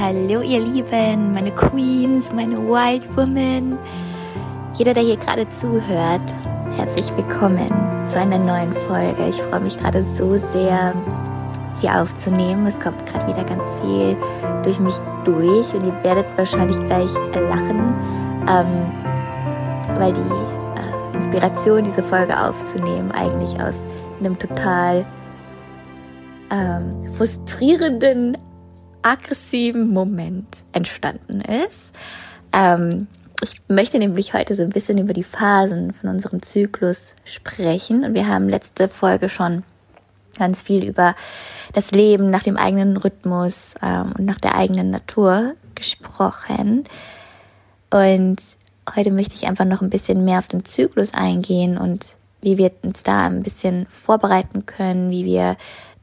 Hallo ihr Lieben, meine Queens, meine Wild Women. Jeder, der hier gerade zuhört, herzlich willkommen zu einer neuen Folge. Ich freue mich gerade so sehr, sie aufzunehmen. Es kommt gerade wieder ganz viel durch mich durch und ihr werdet wahrscheinlich gleich lachen, ähm, weil die äh, Inspiration, diese Folge aufzunehmen, eigentlich aus einem total ähm, frustrierenden aggressiven Moment entstanden ist. Ähm, ich möchte nämlich heute so ein bisschen über die Phasen von unserem Zyklus sprechen. Und wir haben letzte Folge schon ganz viel über das Leben nach dem eigenen Rhythmus ähm, und nach der eigenen Natur gesprochen. Und heute möchte ich einfach noch ein bisschen mehr auf den Zyklus eingehen und wie wir uns da ein bisschen vorbereiten können, wie wir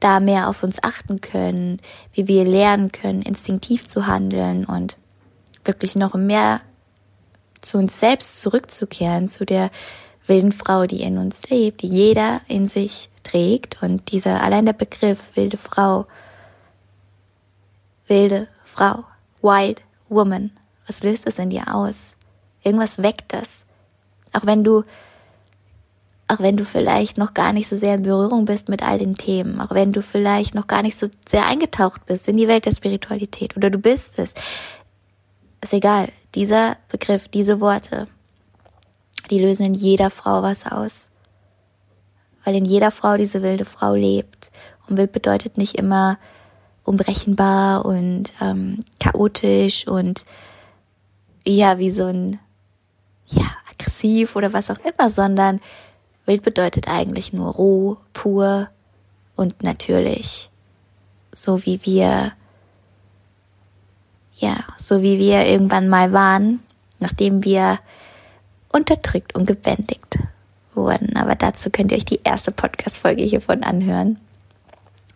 da mehr auf uns achten können, wie wir lernen können, instinktiv zu handeln und wirklich noch mehr zu uns selbst zurückzukehren, zu der wilden Frau, die in uns lebt, die jeder in sich trägt. Und dieser allein der Begriff wilde Frau, wilde Frau, wild woman, was löst es in dir aus? Irgendwas weckt das. Auch wenn du auch wenn du vielleicht noch gar nicht so sehr in Berührung bist mit all den Themen, auch wenn du vielleicht noch gar nicht so sehr eingetaucht bist in die Welt der Spiritualität oder du bist es, ist egal. Dieser Begriff, diese Worte, die lösen in jeder Frau was aus. Weil in jeder Frau diese wilde Frau lebt. Und wild bedeutet nicht immer unberechenbar und ähm, chaotisch und ja, wie so ein, ja, aggressiv oder was auch immer, sondern Wild bedeutet eigentlich nur roh, pur und natürlich. So wie wir, ja, so wie wir irgendwann mal waren, nachdem wir unterdrückt und gebändigt wurden. Aber dazu könnt ihr euch die erste Podcast-Folge hiervon anhören.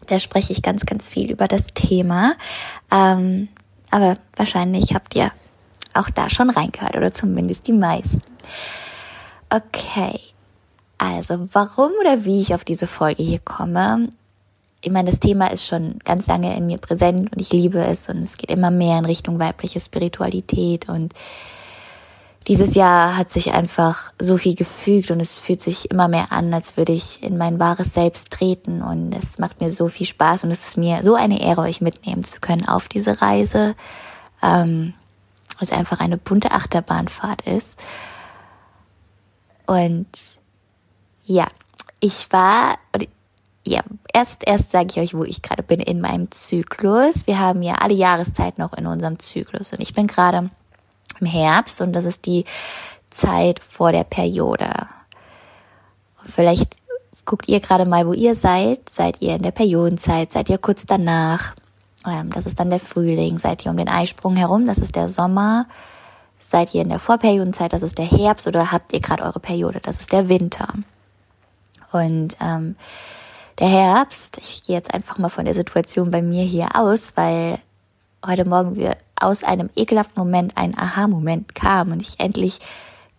Da spreche ich ganz, ganz viel über das Thema. Ähm, aber wahrscheinlich habt ihr auch da schon reingehört oder zumindest die meisten. Okay, also, warum oder wie ich auf diese Folge hier komme? Ich meine, das Thema ist schon ganz lange in mir präsent und ich liebe es und es geht immer mehr in Richtung weibliche Spiritualität und dieses Jahr hat sich einfach so viel gefügt und es fühlt sich immer mehr an, als würde ich in mein wahres Selbst treten und es macht mir so viel Spaß und es ist mir so eine Ehre, euch mitnehmen zu können auf diese Reise, ähm, weil es einfach eine bunte Achterbahnfahrt ist. Und ja, ich war, ja, erst, erst sage ich euch, wo ich gerade bin in meinem Zyklus. Wir haben ja alle Jahreszeiten noch in unserem Zyklus und ich bin gerade im Herbst und das ist die Zeit vor der Periode. Vielleicht guckt ihr gerade mal, wo ihr seid. Seid ihr in der Periodenzeit? Seid ihr kurz danach? Ähm, das ist dann der Frühling. Seid ihr um den Eisprung herum? Das ist der Sommer. Seid ihr in der Vorperiodenzeit? Das ist der Herbst. Oder habt ihr gerade eure Periode? Das ist der Winter. Und ähm, der Herbst, ich gehe jetzt einfach mal von der Situation bei mir hier aus, weil heute Morgen wir aus einem ekelhaften Moment ein Aha-Moment kam und ich endlich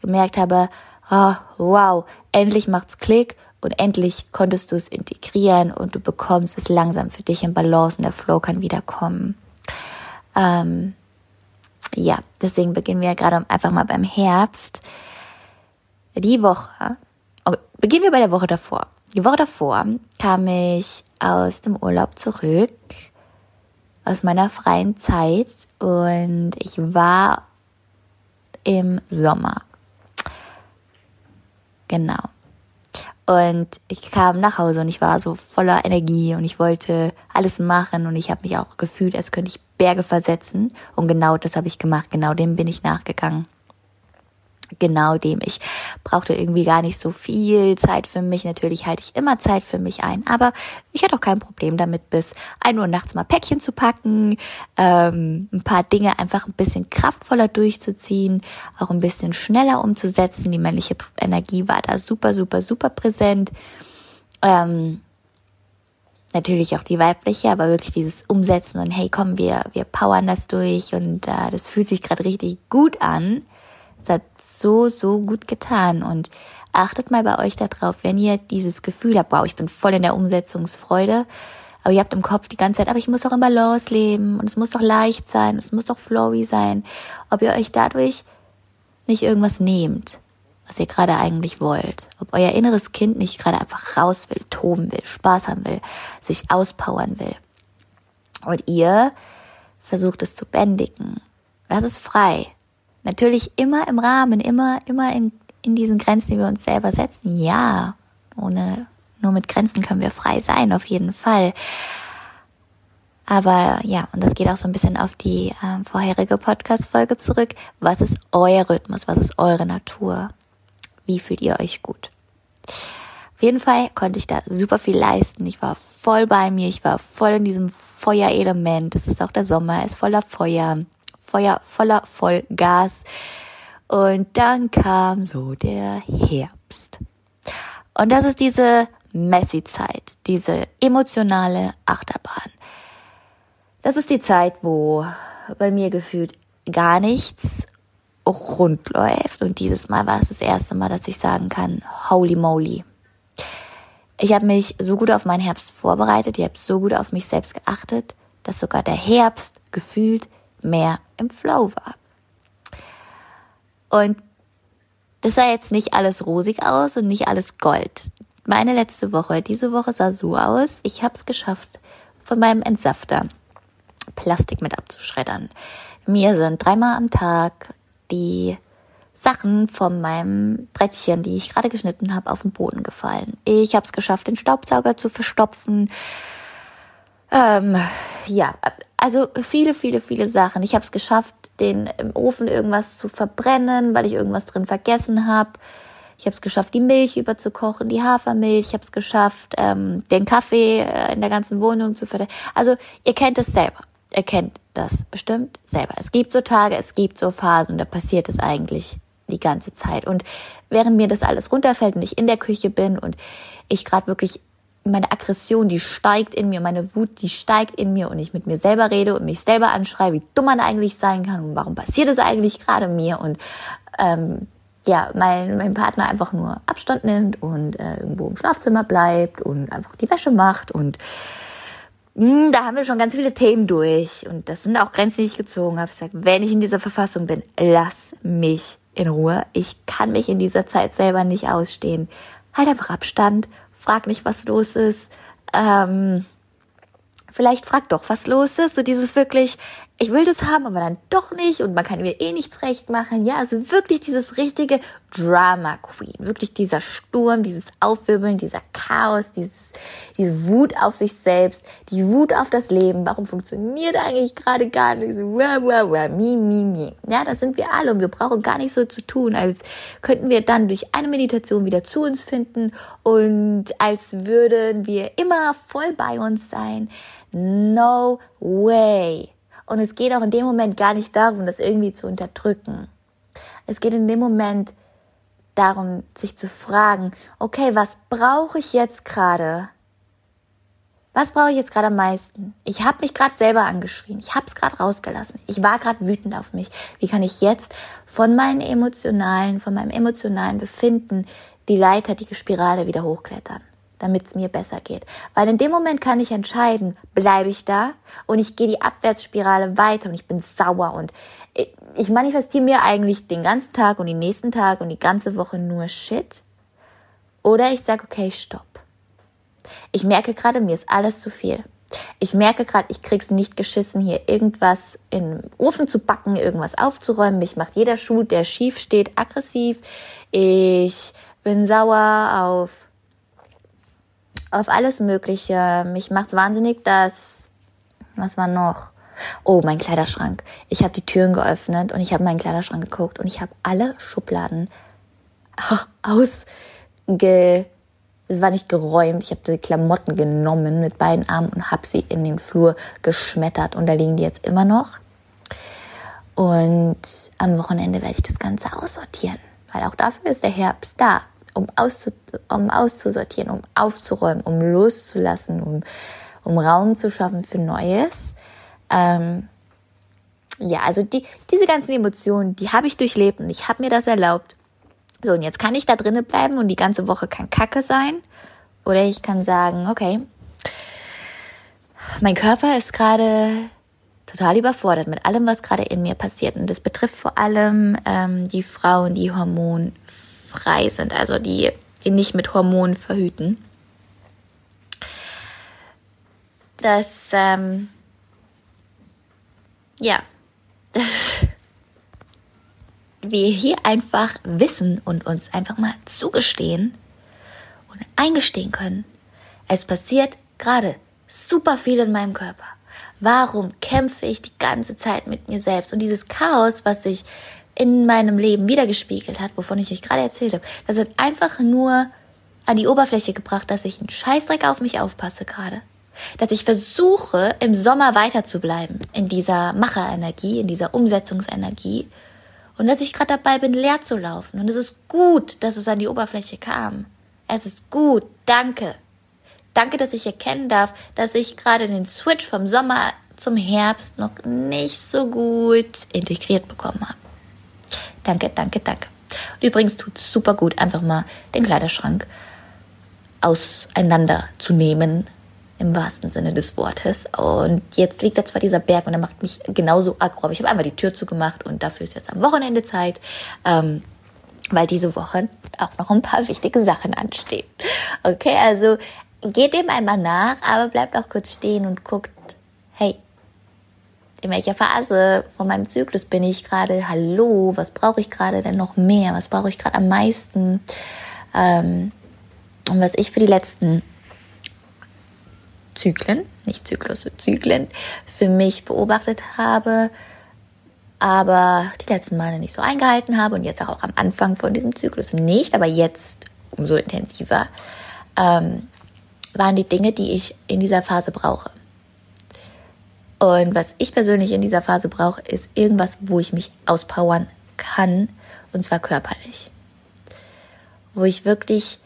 gemerkt habe, oh, wow, endlich macht's Klick und endlich konntest du es integrieren und du bekommst es langsam für dich in Balance und der Flow kann wiederkommen. Ähm, ja, deswegen beginnen wir gerade einfach mal beim Herbst. Die Woche Beginnen wir bei der Woche davor. Die Woche davor kam ich aus dem Urlaub zurück, aus meiner freien Zeit und ich war im Sommer. Genau. Und ich kam nach Hause und ich war so voller Energie und ich wollte alles machen und ich habe mich auch gefühlt, als könnte ich Berge versetzen. Und genau das habe ich gemacht, genau dem bin ich nachgegangen genau dem. Ich brauchte irgendwie gar nicht so viel Zeit für mich. Natürlich halte ich immer Zeit für mich ein, aber ich hatte auch kein Problem damit, bis ein Uhr nachts mal Päckchen zu packen, ähm, ein paar Dinge einfach ein bisschen kraftvoller durchzuziehen, auch ein bisschen schneller umzusetzen. Die männliche Energie war da super, super, super präsent. Ähm, natürlich auch die weibliche, aber wirklich dieses Umsetzen und hey, komm, wir wir powern das durch und äh, das fühlt sich gerade richtig gut an. Es hat so, so gut getan und achtet mal bei euch darauf, wenn ihr dieses Gefühl habt, wow, ich bin voll in der Umsetzungsfreude, Aber ihr habt im Kopf die ganze Zeit, aber ich muss doch im Balance leben und es muss doch leicht sein, es muss doch flowy sein. Ob ihr euch dadurch nicht irgendwas nehmt, was ihr gerade eigentlich wollt. Ob euer inneres Kind nicht gerade einfach raus will, toben will, Spaß haben will, sich auspowern will. Und ihr versucht es zu bändigen. Das ist frei. Natürlich immer im Rahmen, immer, immer in, in diesen Grenzen, die wir uns selber setzen. Ja, ohne, nur mit Grenzen können wir frei sein, auf jeden Fall. Aber ja, und das geht auch so ein bisschen auf die äh, vorherige Podcast-Folge zurück. Was ist euer Rhythmus? Was ist eure Natur? Wie fühlt ihr euch gut? Auf jeden Fall konnte ich da super viel leisten. Ich war voll bei mir. Ich war voll in diesem Feuerelement. Es ist auch der Sommer, ist voller Feuer. Feuer voller Vollgas. Und dann kam so der Herbst. Und das ist diese Messi-Zeit, diese emotionale Achterbahn. Das ist die Zeit, wo bei mir gefühlt gar nichts rund läuft. Und dieses Mal war es das erste Mal, dass ich sagen kann, holy moly. Ich habe mich so gut auf meinen Herbst vorbereitet, ich habe so gut auf mich selbst geachtet, dass sogar der Herbst gefühlt mehr im Flow war. Und das sah jetzt nicht alles rosig aus und nicht alles Gold. Meine letzte Woche, diese Woche sah so aus, ich habe es geschafft, von meinem Entsafter Plastik mit abzuschreddern. Mir sind dreimal am Tag die Sachen von meinem Brettchen, die ich gerade geschnitten habe, auf den Boden gefallen. Ich habe es geschafft, den Staubsauger zu verstopfen. Ähm, ja, also viele, viele, viele Sachen. Ich habe es geschafft, den im Ofen irgendwas zu verbrennen, weil ich irgendwas drin vergessen habe. Ich habe es geschafft, die Milch überzukochen, die Hafermilch. Ich habe es geschafft, ähm, den Kaffee äh, in der ganzen Wohnung zu verteilen. Also ihr kennt es selber. Ihr kennt das bestimmt selber. Es gibt so Tage, es gibt so Phasen, da passiert es eigentlich die ganze Zeit. Und während mir das alles runterfällt und ich in der Küche bin und ich gerade wirklich meine Aggression, die steigt in mir, meine Wut, die steigt in mir und ich mit mir selber rede und mich selber anschreie, wie dumm man eigentlich sein kann und warum passiert es eigentlich gerade mir und ähm, ja, mein, mein Partner einfach nur Abstand nimmt und äh, irgendwo im Schlafzimmer bleibt und einfach die Wäsche macht und mh, hm, da haben wir schon ganz viele Themen durch und das sind auch Grenzen, die ich gezogen habe. Ich sage, wenn ich in dieser Verfassung bin, lass mich in Ruhe. Ich kann mich in dieser Zeit selber nicht ausstehen. Halt einfach Abstand frag nicht, was los ist. Ähm, vielleicht frag doch, was los ist. So dieses wirklich, ich will das haben, aber dann doch nicht und man kann mir eh nichts recht machen. Ja, also wirklich dieses richtige Drama Queen. Wirklich dieser Sturm, dieses Aufwirbeln, dieser Chaos, dieses, diese Wut auf sich selbst, die Wut auf das Leben. Warum funktioniert eigentlich gerade gar nicht so, wah, wah, wah, mi, mi, mi. Ja, das sind wir alle und wir brauchen gar nicht so zu tun, als könnten wir dann durch eine Meditation wieder zu uns finden und als würden wir immer voll bei uns sein. No way. Und es geht auch in dem Moment gar nicht darum, das irgendwie zu unterdrücken. Es geht in dem Moment darum, sich zu fragen, okay, was brauche ich jetzt gerade? Was brauche ich jetzt gerade am meisten? Ich habe mich gerade selber angeschrien. Ich habe es gerade rausgelassen. Ich war gerade wütend auf mich. Wie kann ich jetzt von meinen emotionalen, von meinem emotionalen Befinden die Leiter, die Spirale wieder hochklettern? Damit es mir besser geht. Weil in dem Moment kann ich entscheiden, bleibe ich da und ich gehe die Abwärtsspirale weiter und ich bin sauer und ich manifestiere mir eigentlich den ganzen Tag und den nächsten Tag und die ganze Woche nur Shit. Oder ich sage, okay, stopp. Ich merke gerade, mir ist alles zu viel. Ich merke gerade, ich krieg's nicht geschissen, hier irgendwas in den Ofen zu backen, irgendwas aufzuräumen. Mich macht jeder Schuh, der schief steht, aggressiv. Ich bin sauer auf auf alles Mögliche. Mich macht's wahnsinnig, dass was war noch? Oh, mein Kleiderschrank. Ich habe die Türen geöffnet und ich habe meinen Kleiderschrank geguckt und ich habe alle Schubladen ausge es war nicht geräumt. Ich habe die Klamotten genommen mit beiden Armen und habe sie in den Flur geschmettert und da liegen die jetzt immer noch. Und am Wochenende werde ich das Ganze aussortieren, weil auch dafür ist der Herbst da um, auszu, um auszusortieren, um aufzuräumen, um loszulassen, um, um Raum zu schaffen für Neues. Ähm, ja, also die, diese ganzen Emotionen, die habe ich durchlebt und ich habe mir das erlaubt. So, und jetzt kann ich da drinnen bleiben und die ganze Woche kann Kacke sein. Oder ich kann sagen, okay, mein Körper ist gerade total überfordert mit allem, was gerade in mir passiert. Und das betrifft vor allem ähm, die Frauen, die hormonfrei sind, also die, die nicht mit Hormonen verhüten. Dass, ähm, ja, dass wir hier einfach wissen und uns einfach mal zugestehen und eingestehen können. Es passiert gerade super viel in meinem Körper. Warum kämpfe ich die ganze Zeit mit mir selbst? Und dieses Chaos, was sich in meinem Leben wiedergespiegelt hat, wovon ich euch gerade erzählt habe, das hat einfach nur an die Oberfläche gebracht, dass ich einen Scheißdreck auf mich aufpasse gerade. Dass ich versuche, im Sommer weiter zu bleiben, in dieser Macherenergie, in dieser Umsetzungsenergie. Und dass ich gerade dabei bin, leer zu laufen. Und es ist gut, dass es an die Oberfläche kam. Es ist gut. Danke. Danke, dass ich erkennen darf, dass ich gerade den Switch vom Sommer zum Herbst noch nicht so gut integriert bekommen habe. Danke, danke, danke. Und übrigens tut es super gut, einfach mal den Kleiderschrank auseinander zu nehmen, im wahrsten Sinne des Wortes. Und jetzt liegt da zwar dieser Berg und er macht mich genauso aggro, aber ich habe einmal die Tür zugemacht und dafür ist jetzt am Wochenende Zeit, ähm, weil diese Woche auch noch ein paar wichtige Sachen anstehen. Okay, also geht dem einmal nach, aber bleibt auch kurz stehen und guckt, hey, in welcher Phase von meinem Zyklus bin ich gerade? Hallo, was brauche ich gerade denn noch mehr? Was brauche ich gerade am meisten? Ähm, und was ich für die letzten Zyklen, nicht Zyklus, Zyklen, für mich beobachtet habe, aber die letzten Male nicht so eingehalten habe und jetzt auch am Anfang von diesem Zyklus nicht, aber jetzt umso intensiver. Ähm, waren die Dinge, die ich in dieser Phase brauche. Und was ich persönlich in dieser Phase brauche, ist irgendwas, wo ich mich auspowern kann, und zwar körperlich. Wo ich wirklich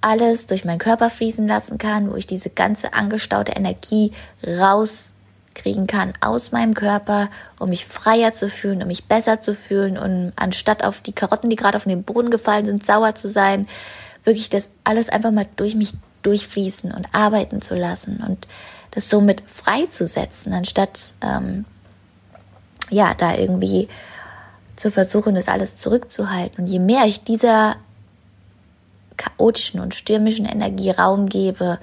alles durch meinen Körper fließen lassen kann, wo ich diese ganze angestaute Energie rauskriegen kann aus meinem Körper, um mich freier zu fühlen, um mich besser zu fühlen und anstatt auf die Karotten, die gerade auf den Boden gefallen sind, sauer zu sein, wirklich das alles einfach mal durch mich durchfließen und arbeiten zu lassen und das somit freizusetzen, anstatt ähm, ja da irgendwie zu versuchen, das alles zurückzuhalten. Und je mehr ich dieser chaotischen und stürmischen Energie Raum gebe,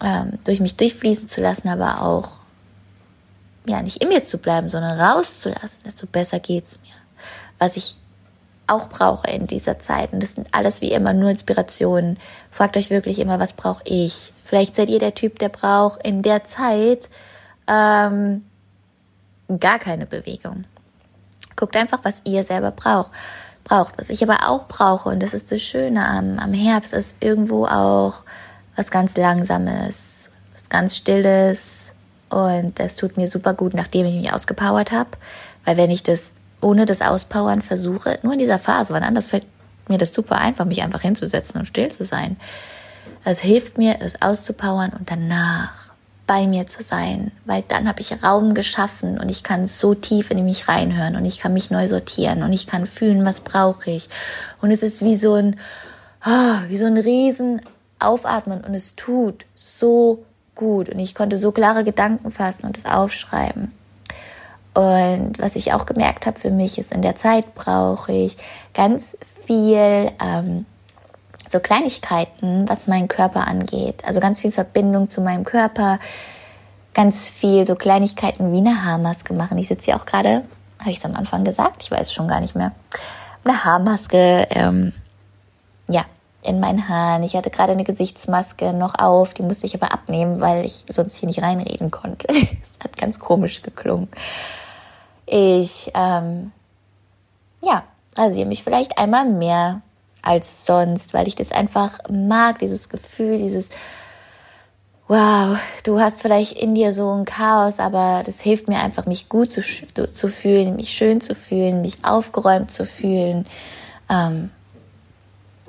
ähm, durch mich durchfließen zu lassen, aber auch ja nicht in mir zu bleiben, sondern rauszulassen, desto besser geht's mir. Was ich auch brauche in dieser Zeit. Und das sind alles wie immer nur Inspirationen. Fragt euch wirklich immer, was brauche ich? Vielleicht seid ihr der Typ, der braucht in der Zeit ähm, gar keine Bewegung. Guckt einfach, was ihr selber braucht. Braucht. Was ich aber auch brauche, und das ist das Schöne am, am Herbst, ist irgendwo auch was ganz Langsames, was ganz Stilles. Und das tut mir super gut, nachdem ich mich ausgepowert habe. Weil wenn ich das ohne das Auspowern versuche, nur in dieser Phase, wann anders fällt mir das super einfach, mich einfach hinzusetzen und still zu sein. Es hilft mir, das auszupowern und danach bei mir zu sein, weil dann habe ich Raum geschaffen und ich kann so tief in mich reinhören und ich kann mich neu sortieren und ich kann fühlen, was brauche ich. Und es ist wie so ein, oh, wie so ein riesen Aufatmen und es tut so gut und ich konnte so klare Gedanken fassen und es aufschreiben. Und was ich auch gemerkt habe für mich ist, in der Zeit brauche ich ganz viel ähm, so Kleinigkeiten, was meinen Körper angeht. Also ganz viel Verbindung zu meinem Körper, ganz viel so Kleinigkeiten wie eine Haarmaske machen. Ich sitze hier auch gerade, habe ich es am Anfang gesagt, ich weiß schon gar nicht mehr. Eine Haarmaske, ähm, ja, in meinen Haaren. Ich hatte gerade eine Gesichtsmaske noch auf, die musste ich aber abnehmen, weil ich sonst hier nicht reinreden konnte. Es hat ganz komisch geklungen. Ich, ähm, ja, rasiere mich vielleicht einmal mehr als sonst, weil ich das einfach mag, dieses Gefühl, dieses, wow, du hast vielleicht in dir so ein Chaos, aber das hilft mir einfach, mich gut zu, zu fühlen, mich schön zu fühlen, mich aufgeräumt zu fühlen. Ähm,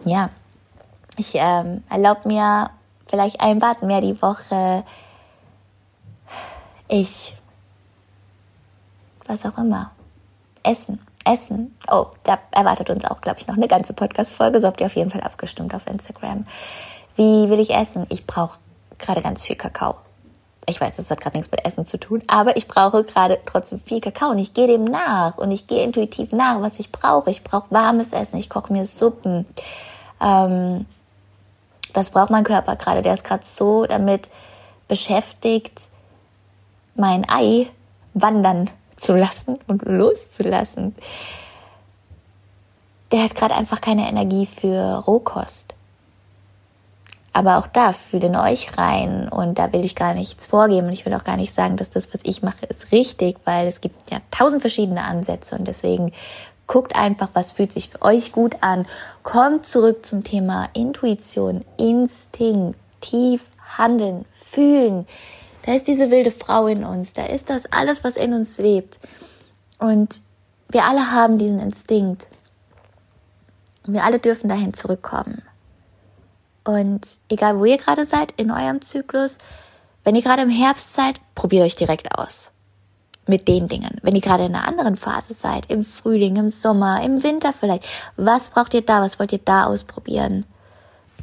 ja, ich ähm, erlaube mir vielleicht ein Bad mehr die Woche. Ich was auch immer. Essen, Essen. Oh, da erwartet uns auch, glaube ich, noch eine ganze Podcast-Folge. So habt ihr auf jeden Fall abgestimmt auf Instagram. Wie will ich essen? Ich brauche gerade ganz viel Kakao. Ich weiß, das hat gerade nichts mit Essen zu tun, aber ich brauche gerade trotzdem viel Kakao und ich gehe dem nach und ich gehe intuitiv nach, was ich brauche. Ich brauche warmes Essen, ich koche mir Suppen. Ähm, das braucht mein Körper gerade. Der ist gerade so damit beschäftigt, mein Ei wandern zu lassen und loszulassen. Der hat gerade einfach keine Energie für Rohkost. Aber auch da fühlt in euch rein und da will ich gar nichts vorgeben und ich will auch gar nicht sagen, dass das, was ich mache, ist richtig, weil es gibt ja tausend verschiedene Ansätze und deswegen guckt einfach, was fühlt sich für euch gut an. Kommt zurück zum Thema Intuition, Instinkt, tief handeln, fühlen. Da ist diese wilde Frau in uns, da ist das alles, was in uns lebt. Und wir alle haben diesen Instinkt. Und wir alle dürfen dahin zurückkommen. Und egal wo ihr gerade seid in eurem Zyklus, wenn ihr gerade im Herbst seid, probiert euch direkt aus. Mit den Dingen. Wenn ihr gerade in einer anderen Phase seid, im Frühling, im Sommer, im Winter vielleicht, was braucht ihr da? Was wollt ihr da ausprobieren?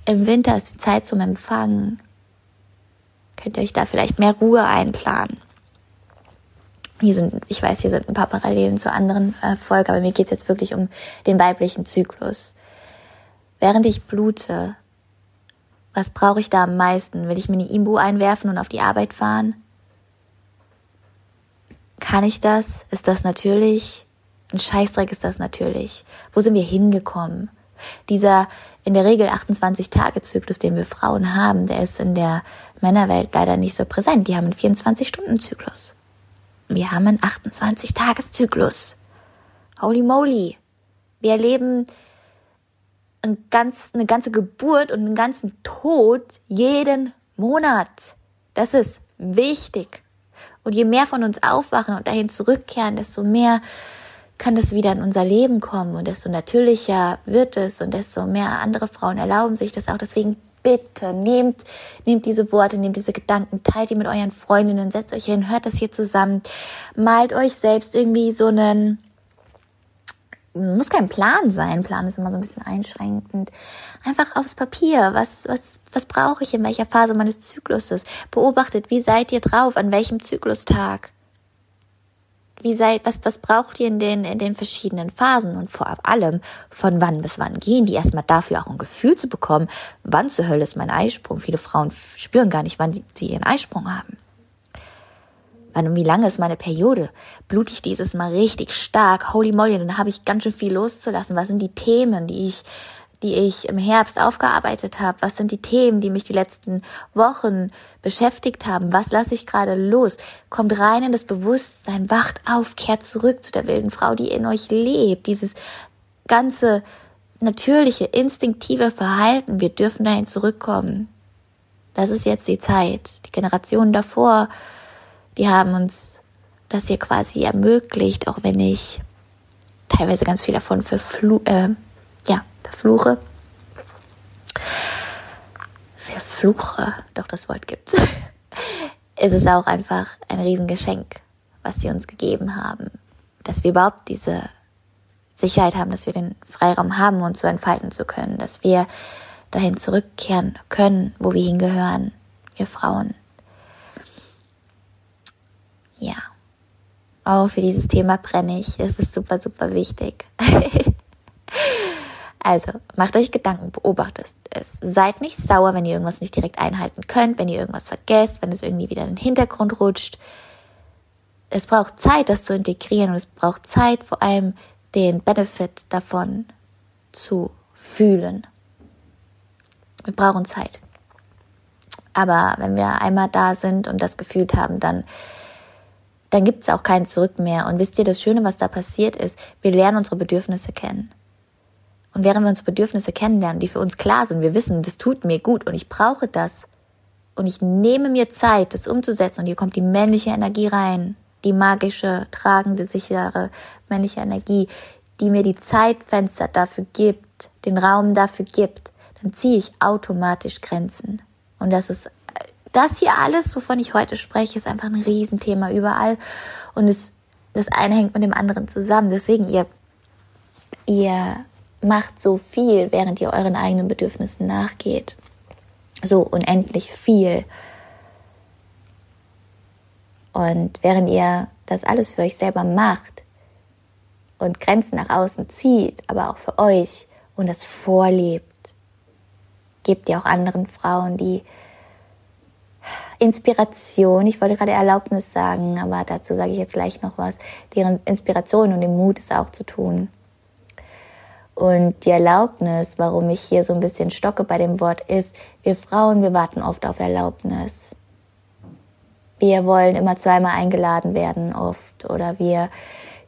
Im Winter ist die Zeit zum Empfangen. Könnt ihr euch da vielleicht mehr Ruhe einplanen? Hier sind, ich weiß, hier sind ein paar Parallelen zu anderen äh, Folgen, aber mir geht es jetzt wirklich um den weiblichen Zyklus. Während ich blute, was brauche ich da am meisten? Will ich mir eine Imbu einwerfen und auf die Arbeit fahren? Kann ich das? Ist das natürlich? Ein Scheißdreck ist das natürlich. Wo sind wir hingekommen? Dieser in der Regel 28-Tage-Zyklus, den wir Frauen haben, der ist in der Männerwelt leider nicht so präsent. Die haben einen 24-Stunden-Zyklus. Wir haben einen 28-Tages-Zyklus. Holy moly. Wir erleben ein ganz, eine ganze Geburt und einen ganzen Tod jeden Monat. Das ist wichtig. Und je mehr von uns aufwachen und dahin zurückkehren, desto mehr kann das wieder in unser Leben kommen und desto natürlicher wird es und desto mehr andere Frauen erlauben sich das auch. Deswegen bitte nehmt, nehmt diese Worte, nehmt diese Gedanken, teilt die mit euren Freundinnen, setzt euch hin, hört das hier zusammen, malt euch selbst irgendwie so einen muss kein Plan sein. Plan ist immer so ein bisschen einschränkend. Einfach aufs Papier. Was, was, was brauche ich in welcher Phase meines Zykluses? Beobachtet, wie seid ihr drauf? An welchem Zyklustag? Wie seid, was, was braucht ihr in den, in den verschiedenen Phasen? Und vor allem, von wann bis wann gehen die? Erstmal dafür auch ein Gefühl zu bekommen, wann zur Hölle ist mein Eisprung? Viele Frauen spüren gar nicht, wann sie ihren Eisprung haben. Wann und wie lange ist meine Periode? Blute ich dieses Mal richtig stark? Holy moly, dann habe ich ganz schön viel loszulassen. Was sind die Themen, die ich die ich im Herbst aufgearbeitet habe? Was sind die Themen, die mich die letzten Wochen beschäftigt haben? Was lasse ich gerade los? Kommt rein in das Bewusstsein, wacht auf, kehrt zurück zu der wilden Frau, die in euch lebt. Dieses ganze natürliche, instinktive Verhalten, wir dürfen dahin zurückkommen. Das ist jetzt die Zeit. Die Generationen davor die haben uns das hier quasi ermöglicht, auch wenn ich teilweise ganz viel davon verflu äh, ja, verfluche. Verfluche, doch das Wort gibt's. es ist auch einfach ein Riesengeschenk, was sie uns gegeben haben, dass wir überhaupt diese Sicherheit haben, dass wir den Freiraum haben, uns so entfalten zu können, dass wir dahin zurückkehren können, wo wir hingehören, wir Frauen. Ja. Auch für dieses Thema brenne ich. Es ist super, super wichtig. also, macht euch Gedanken, beobachtet es. Seid nicht sauer, wenn ihr irgendwas nicht direkt einhalten könnt, wenn ihr irgendwas vergesst, wenn es irgendwie wieder in den Hintergrund rutscht. Es braucht Zeit, das zu integrieren und es braucht Zeit, vor allem den Benefit davon zu fühlen. Wir brauchen Zeit. Aber wenn wir einmal da sind und das gefühlt haben, dann dann gibt es auch kein Zurück mehr. Und wisst ihr, das Schöne, was da passiert ist, wir lernen unsere Bedürfnisse kennen. Und während wir unsere Bedürfnisse kennenlernen, die für uns klar sind, wir wissen, das tut mir gut und ich brauche das. Und ich nehme mir Zeit, das umzusetzen. Und hier kommt die männliche Energie rein, die magische, tragende, sichere männliche Energie, die mir die Zeitfenster dafür gibt, den Raum dafür gibt, dann ziehe ich automatisch Grenzen. Und das ist das hier alles, wovon ich heute spreche, ist einfach ein Riesenthema überall. Und es, das eine hängt mit dem anderen zusammen. Deswegen, ihr, ihr macht so viel, während ihr euren eigenen Bedürfnissen nachgeht. So unendlich viel. Und während ihr das alles für euch selber macht und Grenzen nach außen zieht, aber auch für euch und das vorlebt, gebt ihr auch anderen Frauen die Inspiration, ich wollte gerade Erlaubnis sagen, aber dazu sage ich jetzt gleich noch was, deren Inspiration und den Mut, es auch zu tun. Und die Erlaubnis, warum ich hier so ein bisschen stocke bei dem Wort, ist, wir Frauen, wir warten oft auf Erlaubnis. Wir wollen immer zweimal eingeladen werden, oft. Oder wir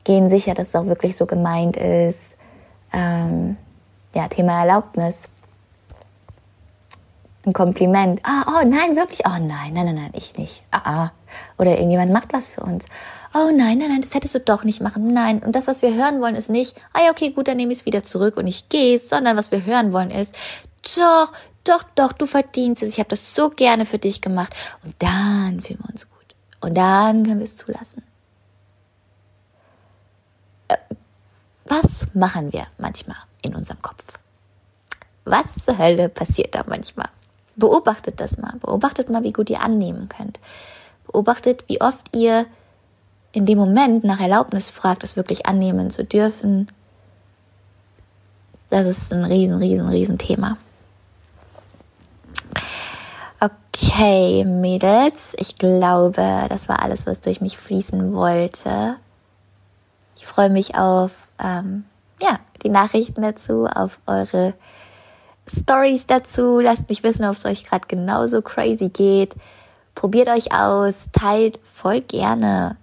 gehen sicher, dass es auch wirklich so gemeint ist. Ähm, ja, Thema Erlaubnis ein Kompliment. Ah, oh nein, wirklich? Oh nein, nein, nein, nein, ich nicht. Ah, ah. Oder irgendjemand macht was für uns. Oh nein, nein, nein, das hättest du doch nicht machen. Nein. Und das, was wir hören wollen, ist nicht, ah ja, okay, gut, dann nehme ich es wieder zurück und ich gehe, sondern was wir hören wollen ist, doch, doch, doch, du verdienst es. Ich habe das so gerne für dich gemacht. Und dann fühlen wir uns gut. Und dann können wir es zulassen. Äh, was machen wir manchmal in unserem Kopf? Was zur Hölle passiert da manchmal? Beobachtet das mal. Beobachtet mal, wie gut ihr annehmen könnt. Beobachtet, wie oft ihr in dem Moment nach Erlaubnis fragt, es wirklich annehmen zu dürfen. Das ist ein riesen, riesen, riesen Thema. Okay, Mädels, ich glaube, das war alles, was durch mich fließen wollte. Ich freue mich auf ähm, ja, die Nachrichten dazu, auf eure Stories dazu. Lasst mich wissen, ob es euch gerade genauso crazy geht. Probiert euch aus, teilt voll gerne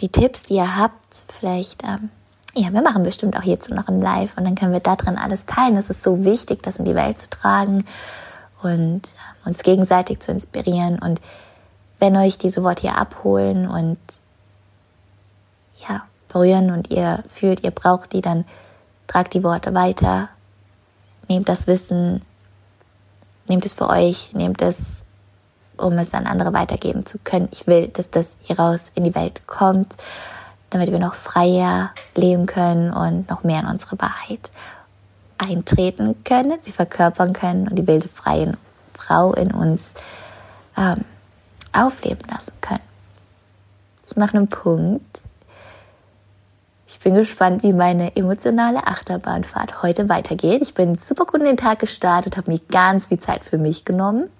die Tipps, die ihr habt. Vielleicht, ähm, ja, wir machen bestimmt auch hierzu noch ein Live und dann können wir da drin alles teilen. Es ist so wichtig, das in die Welt zu tragen und äh, uns gegenseitig zu inspirieren. Und wenn euch diese Worte hier abholen und ja, berühren und ihr fühlt, ihr braucht die, dann tragt die Worte weiter nehmt das Wissen, nehmt es für euch, nehmt es, um es an andere weitergeben zu können. Ich will, dass das hier raus in die Welt kommt, damit wir noch freier leben können und noch mehr in unsere Wahrheit eintreten können, sie verkörpern können und die wilde freie Frau in uns ähm, aufleben lassen können. Ich mache einen Punkt ich bin gespannt, wie meine emotionale Achterbahnfahrt heute weitergeht. Ich bin super gut in den Tag gestartet, habe mir ganz viel Zeit für mich genommen.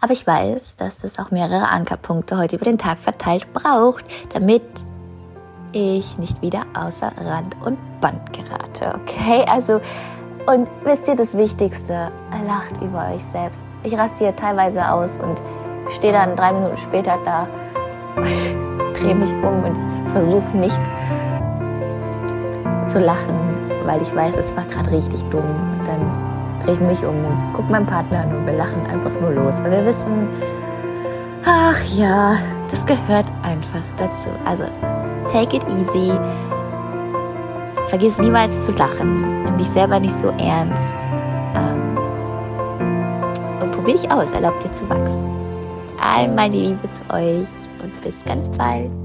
Aber ich weiß, dass es auch mehrere Ankerpunkte heute über den Tag verteilt braucht, damit ich nicht wieder außer Rand und Band gerate. Okay, also und wisst ihr das Wichtigste? Lacht über euch selbst. Ich raste hier teilweise aus und stehe dann drei Minuten später da, drehe mich um und versuche nicht zu lachen, weil ich weiß, es war gerade richtig dumm. Und dann drehe ich mich um und gucke meinen Partner an und wir lachen einfach nur los, weil wir wissen, ach ja, das gehört einfach dazu. Also, take it easy. Vergiss niemals zu lachen. Nimm dich selber nicht so ernst. Ähm, und probier dich aus. Erlaub dir zu wachsen. All meine Liebe zu euch und bis ganz bald.